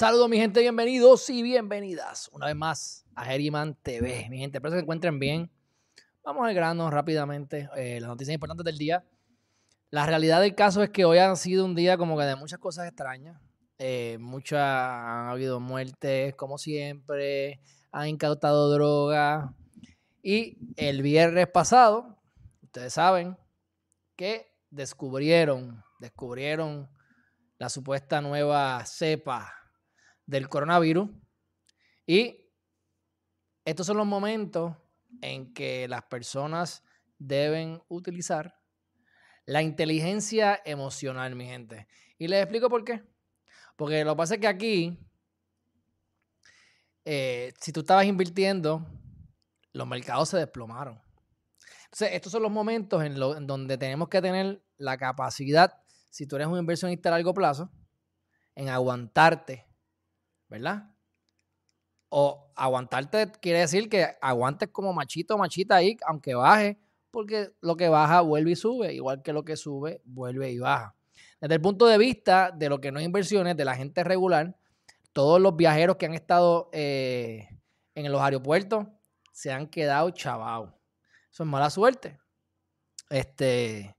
Saludos mi gente, bienvenidos y bienvenidas una vez más a Geriman TV. Mi gente, espero que se encuentren bien. Vamos al grano rápidamente. Eh, las noticias importantes del día. La realidad del caso es que hoy ha sido un día como que de muchas cosas extrañas. Eh, muchas, han habido muertes, como siempre. Han incautado droga. Y el viernes pasado, ustedes saben que descubrieron, descubrieron la supuesta nueva cepa del coronavirus. Y estos son los momentos en que las personas deben utilizar la inteligencia emocional, mi gente. Y les explico por qué. Porque lo que pasa es que aquí, eh, si tú estabas invirtiendo, los mercados se desplomaron. Entonces, estos son los momentos en, en donde tenemos que tener la capacidad, si tú eres un inversionista a largo plazo, en aguantarte ¿verdad? O aguantarte quiere decir que aguantes como machito machita ahí, aunque baje, porque lo que baja vuelve y sube, igual que lo que sube vuelve y baja. Desde el punto de vista de lo que no es inversiones, de la gente regular, todos los viajeros que han estado eh, en los aeropuertos se han quedado chavados. Eso es mala suerte. Este,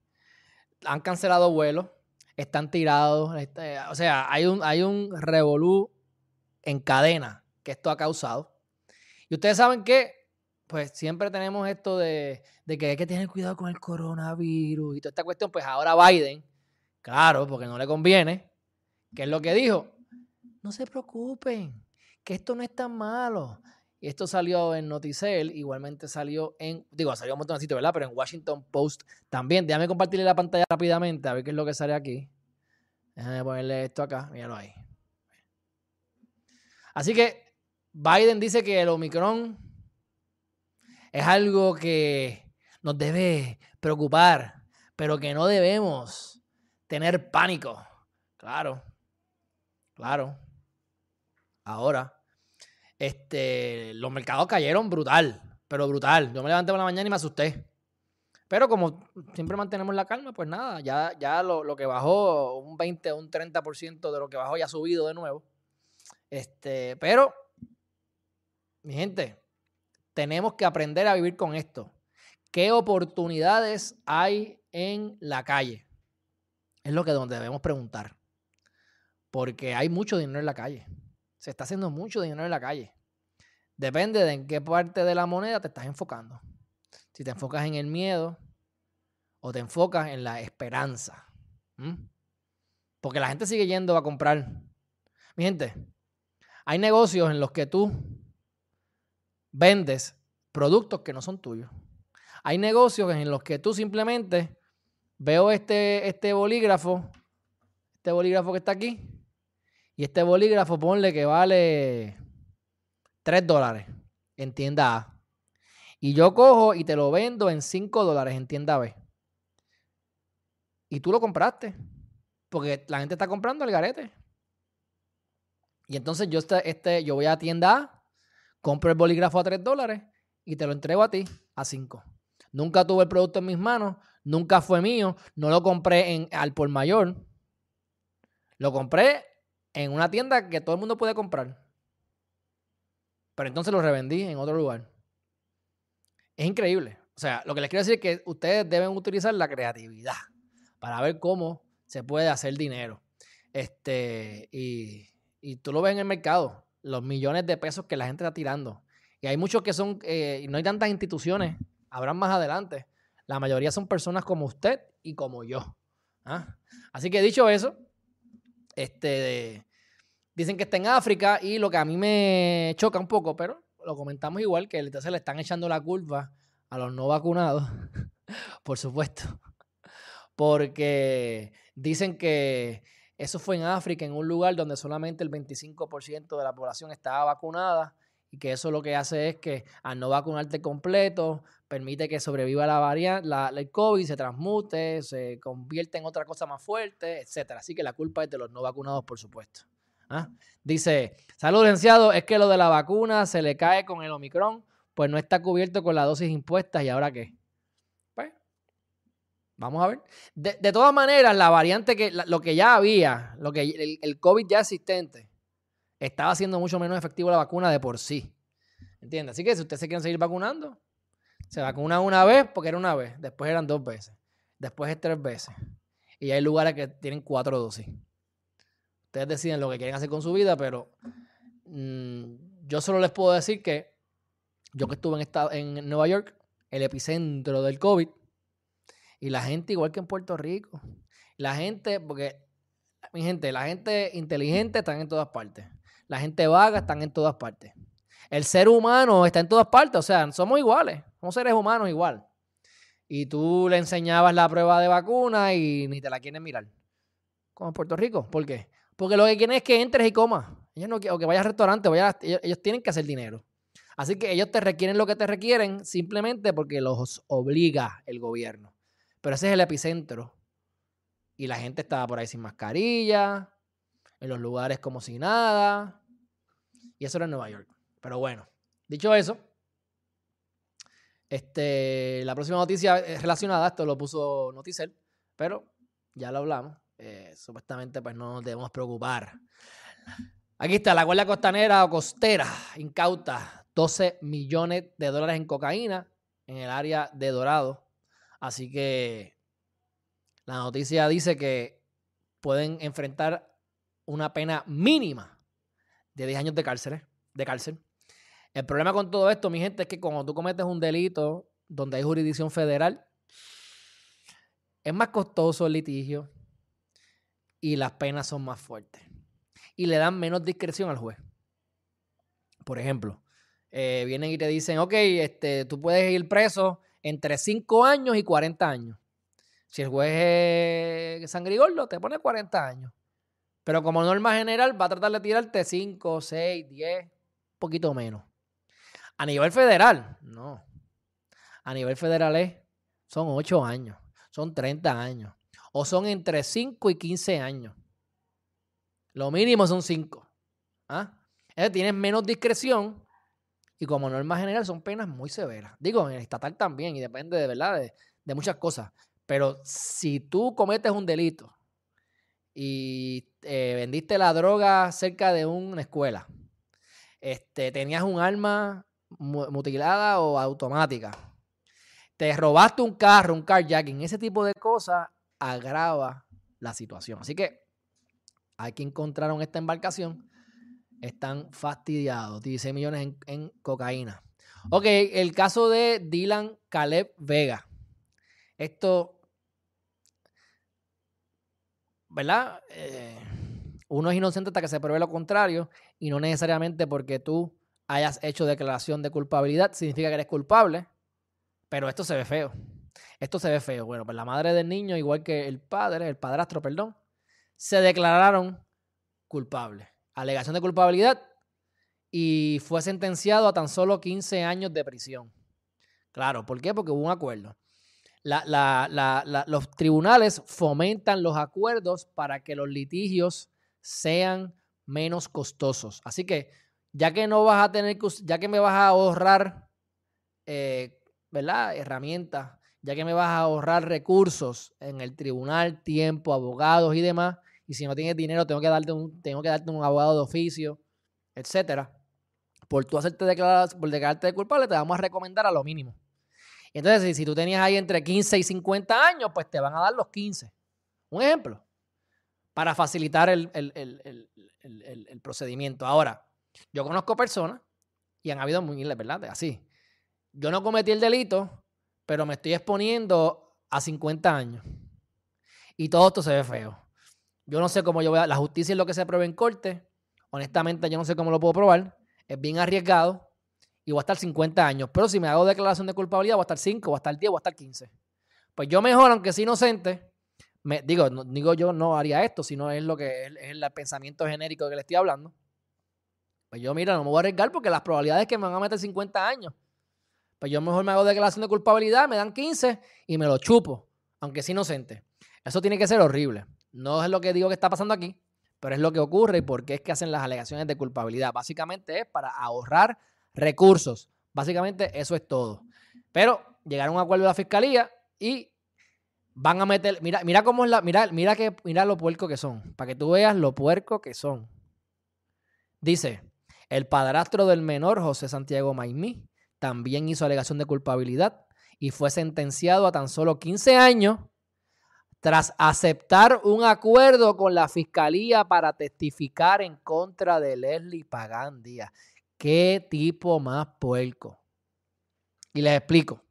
han cancelado vuelos, están tirados. Este, o sea, hay un, hay un revolú en cadena que esto ha causado. Y ustedes saben que, pues siempre tenemos esto de, que hay que tener cuidado con el coronavirus y toda esta cuestión. Pues ahora Biden, claro, porque no le conviene, ¿qué es lo que dijo? No se preocupen, que esto no es tan malo. Y esto salió en Noticel, igualmente salió en, digo, salió un montón de sitios, ¿verdad? Pero en Washington Post también. Déjame compartirle la pantalla rápidamente a ver qué es lo que sale aquí. Déjame ponerle esto acá, míralo ahí. Así que Biden dice que el Omicron es algo que nos debe preocupar, pero que no debemos tener pánico. Claro, claro. Ahora, este, los mercados cayeron brutal, pero brutal. Yo me levanté por la mañana y me asusté. Pero como siempre mantenemos la calma, pues nada, ya, ya lo, lo que bajó, un 20 o un 30% de lo que bajó ya ha subido de nuevo. Este, pero, mi gente, tenemos que aprender a vivir con esto. ¿Qué oportunidades hay en la calle? Es lo que debemos preguntar. Porque hay mucho dinero en la calle. Se está haciendo mucho dinero en la calle. Depende de en qué parte de la moneda te estás enfocando. Si te enfocas en el miedo o te enfocas en la esperanza. Porque la gente sigue yendo a comprar. Mi gente, hay negocios en los que tú vendes productos que no son tuyos. Hay negocios en los que tú simplemente veo este, este bolígrafo, este bolígrafo que está aquí, y este bolígrafo ponle que vale 3 dólares en tienda A. Y yo cojo y te lo vendo en 5 dólares en tienda B. Y tú lo compraste. Porque la gente está comprando el garete. Y entonces yo, este, este, yo voy a tienda A, compro el bolígrafo a 3 dólares y te lo entrego a ti a 5. Nunca tuve el producto en mis manos, nunca fue mío, no lo compré en, al por mayor. Lo compré en una tienda que todo el mundo puede comprar. Pero entonces lo revendí en otro lugar. Es increíble. O sea, lo que les quiero decir es que ustedes deben utilizar la creatividad para ver cómo se puede hacer dinero. Este, y y tú lo ves en el mercado, los millones de pesos que la gente está tirando. Y hay muchos que son, eh, no hay tantas instituciones, habrán más adelante. La mayoría son personas como usted y como yo. ¿ah? Así que dicho eso, este, dicen que está en África y lo que a mí me choca un poco, pero lo comentamos igual, que entonces le están echando la culpa a los no vacunados, por supuesto, porque dicen que eso fue en África, en un lugar donde solamente el 25% de la población estaba vacunada y que eso lo que hace es que al no vacunarte completo, permite que sobreviva la variante, la, el COVID, se transmute, se convierte en otra cosa más fuerte, etcétera. Así que la culpa es de los no vacunados, por supuesto. ¿Ah? Dice, salud, licenciado, es que lo de la vacuna se le cae con el Omicron, pues no está cubierto con la dosis impuesta y ahora qué. Vamos a ver. De, todas maneras, la variante que, lo que ya había, lo que el, COVID ya existente, estaba siendo mucho menos efectivo la vacuna de por sí. ¿Entiendes? Así que si ustedes se quieren seguir vacunando, se vacuna una vez porque era una vez, después eran dos veces, después es tres veces. Y hay lugares que tienen cuatro dosis. Ustedes deciden lo que quieren hacer con su vida, pero mm, yo solo les puedo decir que yo que estuve en, en Nueva York, el epicentro del COVID, y la gente igual que en Puerto Rico. La gente, porque, mi gente, la gente inteligente está en todas partes. La gente vaga están en todas partes. El ser humano está en todas partes, o sea, somos iguales, somos seres humanos igual. Y tú le enseñabas la prueba de vacuna y ni te la quieren mirar. Como en Puerto Rico. ¿Por qué? Porque lo que quieren es que entres y comas. Ellos no, o que vayas al restaurante, ellos, tienen que hacer dinero. Así que ellos te requieren lo que te requieren simplemente porque los obliga el gobierno. Pero ese es el epicentro. Y la gente estaba por ahí sin mascarilla, en los lugares como si nada. Y eso era en Nueva York. Pero bueno, dicho eso, este, la próxima noticia es relacionada, esto lo puso Noticel, pero ya lo hablamos. Eh, supuestamente, pues no nos debemos preocupar. Aquí está, la Guardia Costanera o Costera incauta 12 millones de dólares en cocaína en el área de Dorado. Así que la noticia dice que pueden enfrentar una pena mínima de 10 años de cárcel. De cárcel. El problema con todo esto, mi gente, es que cuando tú cometes un delito donde hay jurisdicción federal, es más costoso el litigio y las penas son más fuertes. Y le dan menos discreción al juez. Por ejemplo, eh, vienen y te dicen, ok, este, tú puedes ir preso entre 5 años y 40 años. Si el juez es sangrigordo, te pone 40 años. Pero como norma general, va a tratar de tirarte 5, 6, 10, un poquito menos. A nivel federal, no. A nivel federal es, son 8 años, son 30 años. O son entre 5 y 15 años. Lo mínimo son 5. ¿Ah? tienes menos discreción y como norma general son penas muy severas. Digo, en el estatal también y depende de verdad de, muchas cosas. Pero si tú cometes un delito y eh, vendiste la droga cerca de una escuela, este, tenías un arma mutilada o automática, te robaste un carro, un carjacking, ese tipo de cosas agrava la situación. Así que hay que encontraron esta embarcación están fastidiados. 16 millones en, en, cocaína. Ok, el caso de Dylan Caleb Vega. Esto ¿verdad? Eh, uno es inocente hasta que se pruebe lo contrario y no necesariamente porque tú hayas hecho declaración de culpabilidad significa que eres culpable, pero esto se ve feo. Esto se ve feo. Bueno, pues la madre del niño, igual que el padre, el padrastro, perdón, se declararon culpables. Alegación de culpabilidad y fue sentenciado a tan solo 15 años de prisión. Claro, ¿por qué? Porque hubo un acuerdo los tribunales fomentan los acuerdos para que los litigios sean menos costosos. Así que ya que no vas a tener ya que me vas a ahorrar, eh, ¿verdad? Herramientas, ya que me vas a ahorrar recursos en el tribunal, tiempo, abogados y demás, y si no tienes dinero tengo que darte un, tengo que darte un abogado de oficio, etcétera. Por tú hacerte declarar, por declararte culpable, te vamos a recomendar a lo mínimo. Entonces, si, tú tenías ahí entre 15 y 50 años, pues te van a dar los 15. Un ejemplo, para facilitar el, procedimiento. Ahora, yo conozco personas, y han habido miles, ¿verdad? Así. Yo no cometí el delito, pero me estoy exponiendo a 50 años. Y todo esto se ve feo. Yo no sé cómo yo voy a... La justicia es lo que se prueba en corte. Honestamente, yo no sé cómo lo puedo probar. Es bien arriesgado y voy a estar 50 años. Pero si me hago declaración de culpabilidad, voy a estar 5, voy a estar 10, voy a estar 15. Pues yo mejor, aunque sea inocente, digo, digo yo no haría esto, sino es lo que es, el pensamiento genérico que le estoy hablando. Pues yo, mira, no me voy a arriesgar porque las probabilidades es que me van a meter 50 años. Pues yo mejor me hago declaración de culpabilidad, me dan 15 y me lo chupo, aunque sea inocente. Eso tiene que ser horrible. No es lo que digo que está pasando aquí, pero es lo que ocurre y por qué es que hacen las alegaciones de culpabilidad. Básicamente es para ahorrar recursos. Básicamente eso es todo. Pero llegaron a un acuerdo de la fiscalía y van a meter, mira, mira cómo es la, mira, mira que, mira lo puerco que son, para que tú veas lo puerco que son. Dice, el padrastro del menor, José Santiago Maimí, también hizo alegación de culpabilidad y fue sentenciado a tan solo 15 años tras aceptar un acuerdo con la fiscalía para testificar en contra de Leslie Pagán Díaz. Qué tipo más puerco. Y les explico.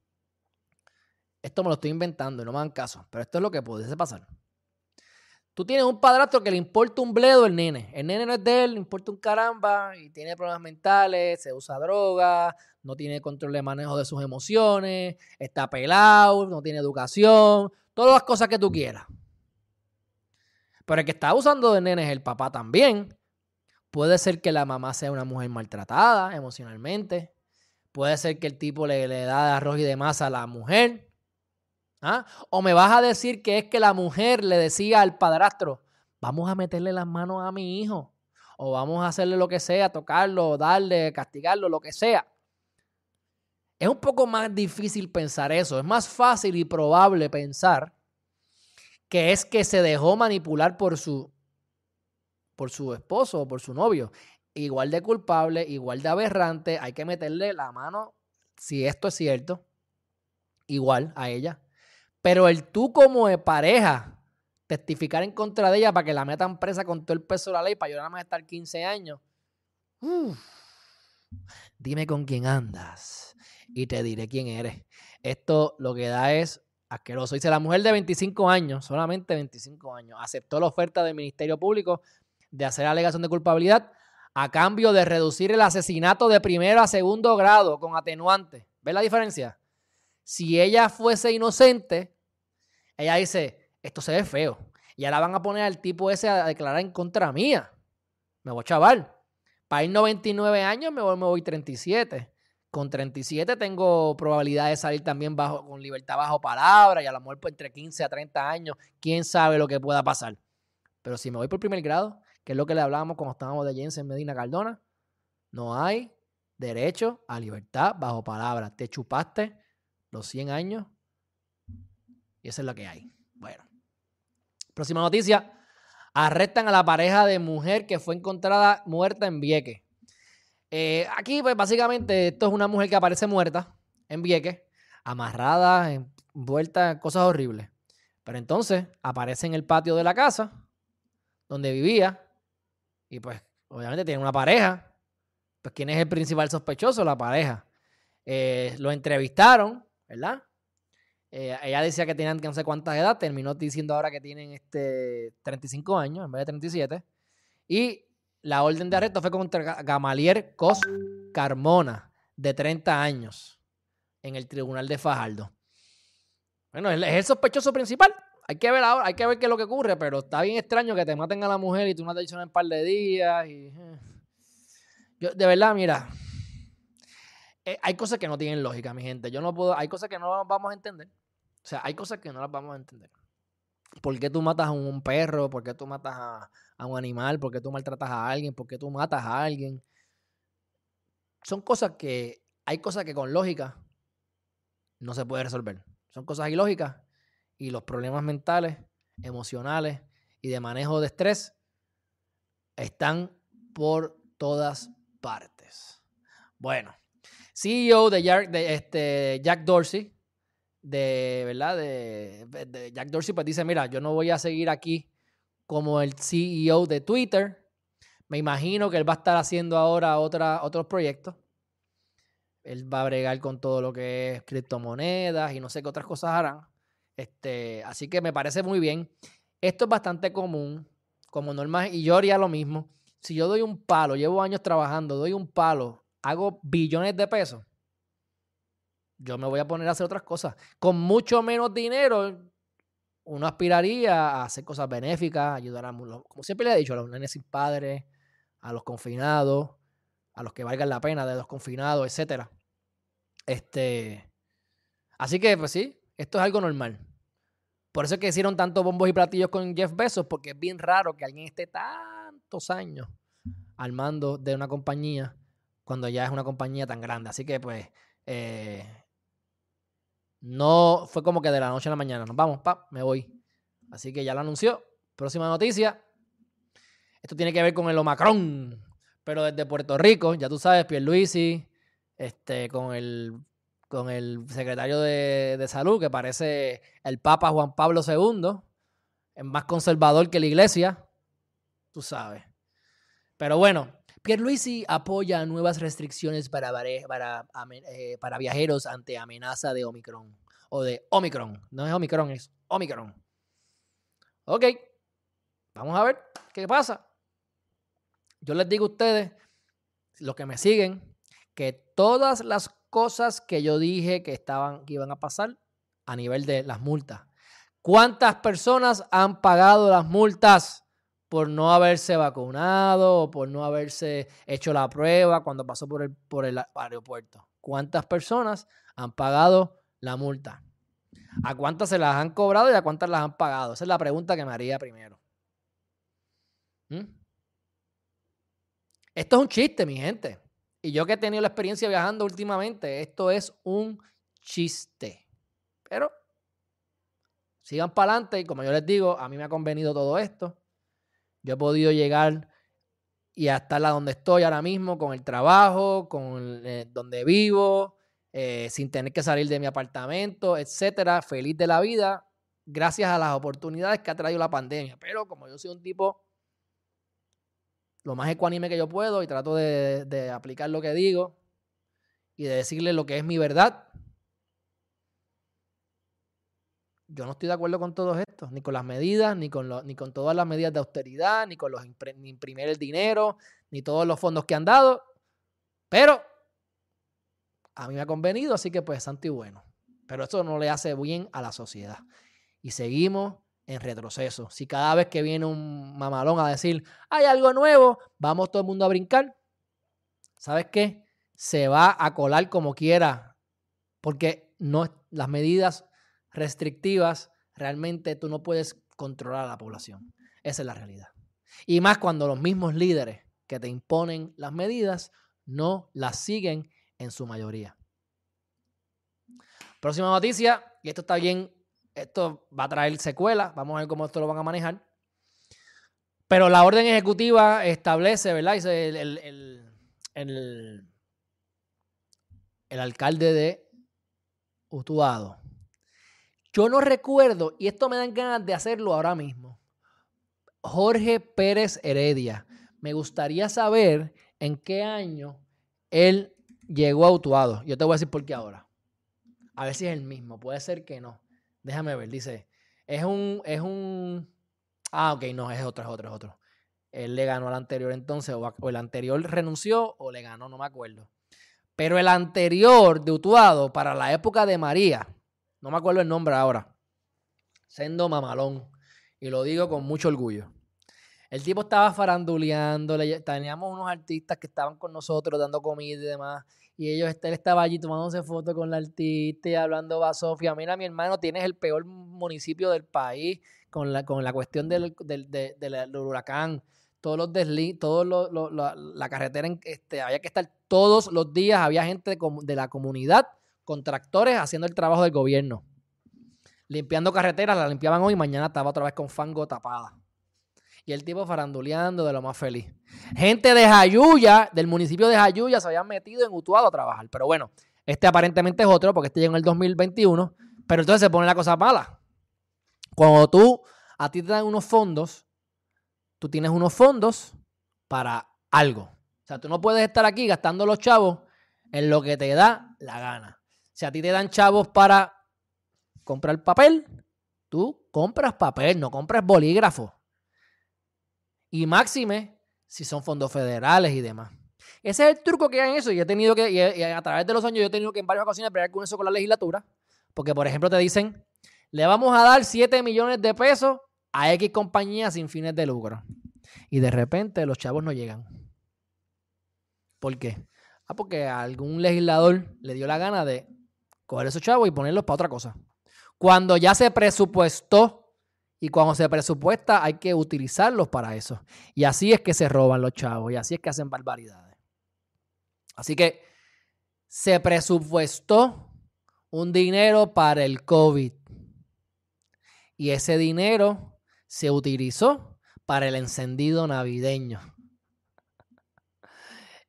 Esto me lo estoy inventando y no me dan caso, pero esto es lo que pudiese pasar. Tú tienes un padrastro que le importa un bledo el nene. El nene no es de él, le importa un caramba y tiene problemas mentales, se usa droga, no tiene control de manejo de sus emociones, está pelado, no tiene educación, todas las cosas que tú quieras. Pero el que está usando de nene es el papá también. Puede ser que la mamá sea una mujer maltratada emocionalmente. Puede ser que el tipo le, le da de arroz y de masa a la mujer. ¿Ah? O me vas a decir que es que la mujer le decía al padrastro, vamos a meterle las manos a mi hijo. O vamos a hacerle lo que sea, tocarlo, darle, castigarlo, lo que sea. Es un poco más difícil pensar eso. Es más fácil y probable pensar que es que se dejó manipular por su, por su esposo o por su novio. Igual de culpable, igual de aberrante. Hay que meterle la mano, si esto es cierto, igual a ella. Pero el tú como de pareja testificar en contra de ella para que la metan presa con todo el peso de la ley para yo nada más estar 15 años. dime con quién andas y te diré quién eres. Esto lo que da es asqueroso. Dice, la mujer de 25 años, solamente 25 años, aceptó la oferta del Ministerio Público de hacer alegación de culpabilidad a cambio de reducir el asesinato de primero a segundo grado con atenuante. ¿Ves la diferencia? Si ella fuese inocente, ella dice, esto se ve feo. Y ahora van a poner al tipo ese a declarar en contra mía. Me voy chaval. Para ir 99 años me voy, me voy 37. Con 37 tengo probabilidad de salir también bajo, con libertad bajo palabra y a lo mejor pues, entre 15 a 30 años, quién sabe lo que pueda pasar. Pero si me voy por primer grado, que es lo que le hablábamos cuando estábamos de Jensen Medina Cardona, no hay derecho a libertad bajo palabra. Te chupaste los 100 años y esa es lo que hay. Bueno. Próxima noticia. Arrestan a la pareja de mujer que fue encontrada muerta en Vieques. Eh, aquí, pues básicamente, esto es una mujer que aparece muerta en Vieques, amarrada, envuelta en cosas horribles. Pero entonces aparece en el patio de la casa donde vivía y pues obviamente tiene una pareja. Pues ¿quién es el principal sospechoso? La pareja. Eh, lo entrevistaron, ¿verdad? Eh, ella decía que tenían no sé cuántas edad, terminó diciendo ahora que tienen este 35 años en vez de 37. Y la orden de arresto fue contra Gamalier Cos Carmona, de 30 años, en el tribunal de Fajardo. Bueno, es el sospechoso principal. Hay que ver ahora, hay que ver qué es lo que ocurre, pero está bien extraño que te maten a la mujer y tú no te en un par de días. Eh. Yo, de verdad, mira, eh, hay cosas que no tienen lógica, mi gente. Yo no puedo, hay cosas que no las vamos a entender. O sea, hay cosas que no las vamos a entender. ¿Por qué tú matas a un perro? ¿Por qué tú matas a, a un animal, por qué tú maltratas a alguien, por qué tú matas a alguien. Son cosas que, hay cosas que con lógica no se puede resolver. Son cosas ilógicas y los problemas mentales, emocionales y de manejo de estrés están por todas partes. Bueno, CEO de Jack, este Jack Dorsey, de verdad, de, de, Jack Dorsey, pues dice: Mira, yo no voy a seguir aquí como el CEO de Twitter. Me imagino que él va a estar haciendo ahora otros proyectos. Él va a bregar con todo lo que es criptomonedas y no sé qué otras cosas harán. Este, así que me parece muy bien. Esto es bastante común, como normal, y yo haría lo mismo. Si yo doy un palo, llevo años trabajando, doy un palo, hago billones de pesos, yo me voy a poner a hacer otras cosas. Con mucho menos dinero, uno aspiraría a hacer cosas benéficas, ayudar a, como siempre le he dicho, a los nenes sin padres, a los confinados, a los que valgan la pena de los confinados, etcétera. Este, así que, pues sí, esto es algo normal. Por eso es que hicieron tantos bombos y platillos con Jeff Bezos, porque es bien raro que alguien esté tantos años al mando de una compañía cuando ya es una compañía tan grande. Así que, pues, eh, no fue como que de la noche a la mañana. Nos vamos, pa, me voy. Así que ya lo anunció. Próxima noticia. Esto tiene que ver con el Omicron. Pero desde Puerto Rico, ya tú sabes, Pierluisi, este, con el, con el secretario de, de Salud, que parece el Papa Juan Pablo II, es más conservador que la iglesia, tú sabes. Pero bueno, Pierluisi apoya nuevas restricciones para, eh, para viajeros ante amenaza de Omicron. O de Omicron. No es Omicron, es Omicron. Ok, vamos a ver qué pasa. Yo les digo a ustedes, los que me siguen, que todas las cosas que yo dije que estaban, que iban a pasar a nivel de las multas. ¿Cuántas personas han pagado las multas por no haberse vacunado o por no haberse hecho la prueba cuando pasó por el, por el aeropuerto? ¿Cuántas personas han pagado la multa? ¿A cuántas se las han cobrado y a cuántas las han pagado? Esa es la pregunta que me haría primero. ¿Mm? Esto es un chiste, mi gente. Y yo que he tenido la experiencia viajando últimamente, esto es un chiste. Pero sigan para adelante y como yo les digo, a mí me ha convenido todo esto. Yo he podido llegar y hasta la donde estoy ahora mismo con el trabajo, con eh, donde vivo, eh, sin tener que salir de mi apartamento, etcétera, feliz de la vida, gracias a las oportunidades que ha traído la pandemia. Pero como yo soy un tipo lo más ecuánime que yo puedo y trato de, aplicar lo que digo y de decirle lo que es mi verdad. Yo no estoy de acuerdo con todo esto, ni con las medidas, ni con, ni con todas las medidas de austeridad, ni con los ni imprimir el dinero, ni todos los fondos que han dado. Pero a mí me ha convenido, así que pues santo y bueno. Pero eso no le hace bien a la sociedad. Y seguimos en retroceso. Si cada vez que viene un mamalón a decir, hay algo nuevo, vamos todo el mundo a brincar, ¿sabes qué? Se va a colar como quiera, porque no, las medidas restrictivas realmente tú no puedes controlar a la población. Esa es la realidad. Y más cuando los mismos líderes que te imponen las medidas no las siguen en su mayoría. Próxima noticia, y esto está bien esto va a traer secuelas. Vamos a ver cómo esto lo van a manejar. Pero la orden ejecutiva establece, ¿verdad? Dice el, el, alcalde de Utuado. Yo no recuerdo, y esto me dan ganas de hacerlo ahora mismo. Jorge Pérez Heredia. Me gustaría saber en qué año él llegó a Utuado. Yo te voy a decir por qué ahora. A ver si es el mismo. Puede ser que no. Déjame ver, dice. Es un, es un. Ah, ok, no, es otro, es otro, es otro. Él le ganó al anterior entonces, o, el anterior renunció o le ganó, no me acuerdo. Pero el anterior de Utuado, para la época de María, no me acuerdo el nombre ahora, Sendo Mamalón, y lo digo con mucho orgullo. El tipo estaba faranduleando, teníamos unos artistas que estaban con nosotros dando comida y demás, y ellos, él estaba allí tomándose fotos con la artista y hablando a Sofía. Mira, mi hermano, tienes el peor municipio del país con la, con la cuestión del, huracán. Todos los desli todos los, la, carretera, este, había que estar todos los días, había gente de la comunidad con tractores haciendo el trabajo del gobierno. Limpiando carreteras, la limpiaban hoy y mañana estaba otra vez con fango tapada. Y el tipo faranduleando de lo más feliz. Gente de Jayuya, del municipio de Jayuya, se habían metido en Utuado a trabajar. Pero bueno, este aparentemente es otro, porque este llegó en el 2021. Pero entonces se pone la cosa mala. Cuando tú, a ti te dan unos fondos, tú tienes unos fondos para algo. O sea, tú no puedes estar aquí gastando los chavos en lo que te da la gana. Si a ti te dan chavos para comprar papel, tú compras papel, no compras bolígrafo. Y máxime si son fondos federales y demás. Ese es el truco que hay en eso. Y he tenido que, y a través de los años, yo he tenido que en varias ocasiones pelear con eso con la legislatura. Porque, por ejemplo, te dicen, le vamos a dar 7 millones de pesos a X compañías sin fines de lucro. Y de repente los chavos no llegan. ¿Por qué? Ah, porque a algún legislador le dio la gana de coger esos chavos y ponerlos para otra cosa. Cuando ya se presupuestó y cuando se presupuesta hay que utilizarlos para eso. Y así es que se roban los chavos y así es que hacen barbaridades. Así que se presupuestó un dinero para el COVID. Y ese dinero se utilizó para el encendido navideño.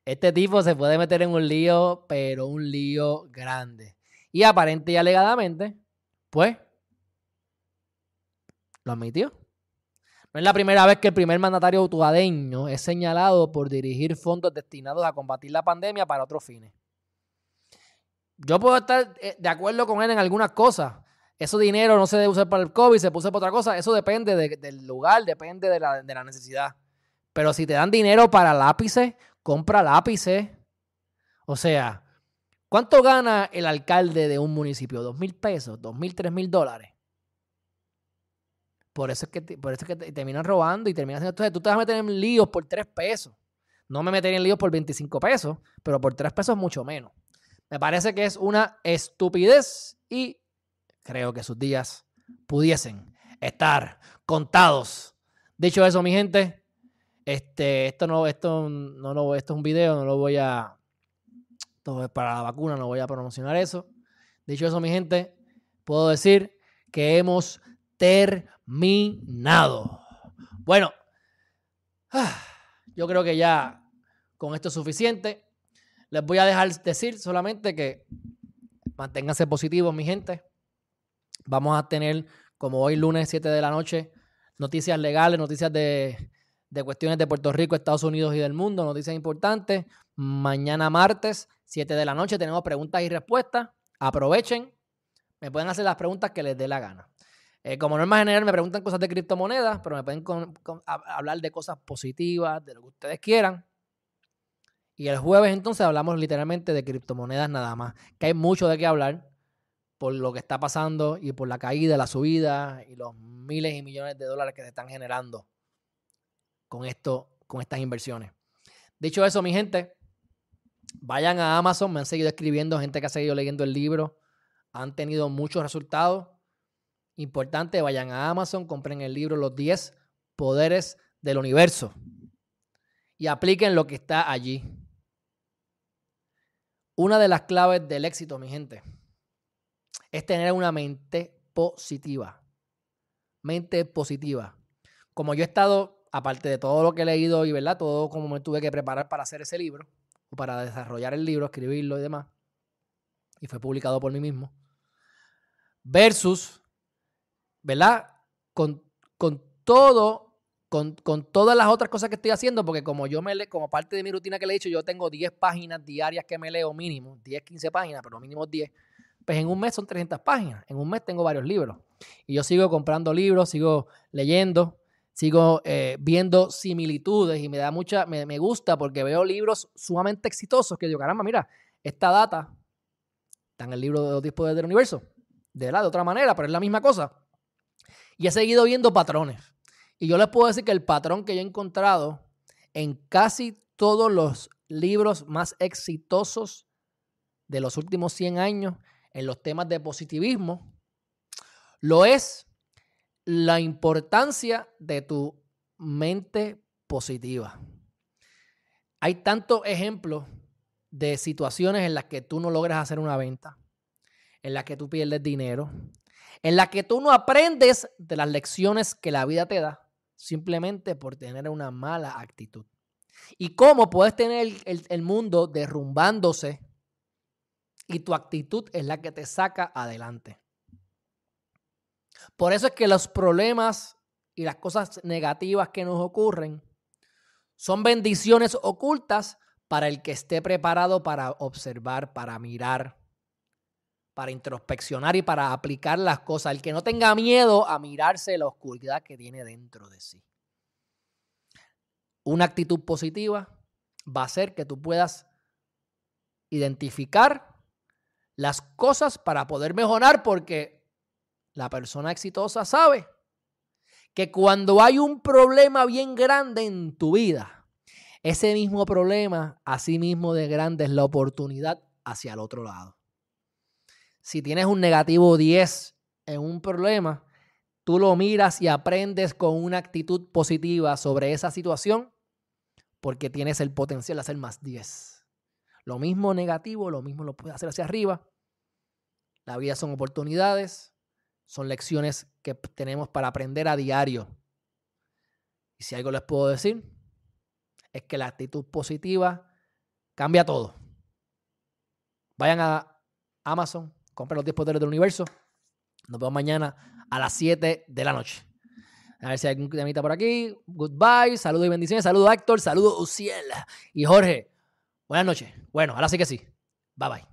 Este tipo se puede meter en un lío, pero un lío grande. Y aparente y alegadamente, pues, lo admitió. No es la primera vez que el primer mandatario utuadeño es señalado por dirigir fondos destinados a combatir la pandemia para otros fines. Yo puedo estar eh, de acuerdo con él en algunas cosas. Eso dinero no se debe usar para el COVID, se puso para otra cosa. Eso depende del lugar, depende de la, de la necesidad. Pero si te dan dinero para lápices, compra lápices. O sea, ¿cuánto gana el alcalde de un municipio? ¿Dos mil pesos? ¿Dos mil, tres mil dólares? Por eso es que, por eso terminan robando y terminan haciendo. Entonces, tú te vas a meter en líos por tres pesos. No me metería en líos por 25 pesos, pero por tres pesos mucho menos. Me parece que es una estupidez y creo que sus días pudiesen estar contados. Dicho eso, mi gente, este, esto no, esto no lo, esto es un video, no lo voy a, todo es para la vacuna, no voy a promocionar eso. Dicho eso, mi gente, puedo decir que hemos terminado. Bueno, yo creo que ya con esto es suficiente. Les voy a dejar decir solamente que manténganse positivos, mi gente. Vamos a tener, como hoy lunes 7 de la noche, noticias legales, noticias de, de cuestiones de Puerto Rico, Estados Unidos y del mundo, noticias importantes. Mañana martes, 7 de la noche, tenemos preguntas y respuestas. Aprovechen. Me pueden hacer las preguntas que les dé la gana. Eh, como norma general, me preguntan cosas de criptomonedas, pero me pueden hablar de cosas positivas, de lo que ustedes quieran. Y el jueves entonces hablamos literalmente de criptomonedas nada más, que hay mucho de qué hablar por lo que está pasando y por la caída, la subida y los miles y millones de dólares que se están generando con esto, con estas inversiones. Dicho eso, mi gente, vayan a Amazon, me han seguido escribiendo, gente que ha seguido leyendo el libro, han tenido muchos resultados. Importante, vayan a Amazon, compren el libro Los 10 Poderes del Universo y apliquen lo que está allí. Una de las claves del éxito, mi gente, es tener una mente positiva. Mente positiva. Como yo he estado, aparte de todo lo que he leído y, ¿verdad? Todo como me tuve que preparar para hacer ese libro, para desarrollar el libro, escribirlo y demás, y fue publicado por mí mismo, versus, ¿verdad? Con, con todo, con, con, todas las otras cosas que estoy haciendo, porque como yo me le, como parte de mi rutina que le he dicho, yo tengo 10 páginas diarias que me leo mínimo, 10, 15 páginas, pero mínimo 10 pues en un mes son 300 páginas. En un mes tengo varios libros. Y yo sigo comprando libros, sigo leyendo, sigo eh, viendo similitudes y me da mucha, me, gusta porque veo libros sumamente exitosos que digo, caramba, mira, esta data está en el libro de los 10 poderes del universo. De, la, de otra manera, pero es la misma cosa. Y he seguido viendo patrones. Y yo les puedo decir que el patrón que yo he encontrado en casi todos los libros más exitosos de los últimos 100 años en los temas de positivismo, lo es la importancia de tu mente positiva. Hay tantos ejemplos de situaciones en las que tú no logras hacer una venta, en las que tú pierdes dinero, en las que tú no aprendes de las lecciones que la vida te da simplemente por tener una mala actitud. Y cómo puedes tener el, el mundo derrumbándose y tu actitud es la que te saca adelante. Por eso es que los problemas y las cosas negativas que nos ocurren son bendiciones ocultas para el que esté preparado para observar, para mirar, para introspeccionar y para aplicar las cosas. El que no tenga miedo a mirarse la oscuridad que tiene dentro de sí. Una actitud positiva va a hacer que tú puedas identificar las cosas para poder mejorar porque la persona exitosa sabe que cuando hay un problema bien grande en tu vida, ese mismo problema, así mismo de grande, es la oportunidad hacia el otro lado. Si tienes un negativo 10 en un problema, tú lo miras y aprendes con una actitud positiva sobre esa situación porque tienes el potencial de hacer más 10. Lo mismo negativo, lo mismo lo puedes hacer hacia arriba. La vida son oportunidades, son lecciones que tenemos para aprender a diario. Y si algo les puedo decir, es que la actitud positiva cambia todo. Vayan a Amazon, compren los 10 poderes del universo. Nos vemos mañana a las 7 de la noche. A ver si hay algún temita por aquí. Goodbye. Saludos y bendiciones. Saludos, Héctor. Saludos, Uciel. Y Jorge. Buenas noches. Bueno, ahora sí que sí. Bye bye.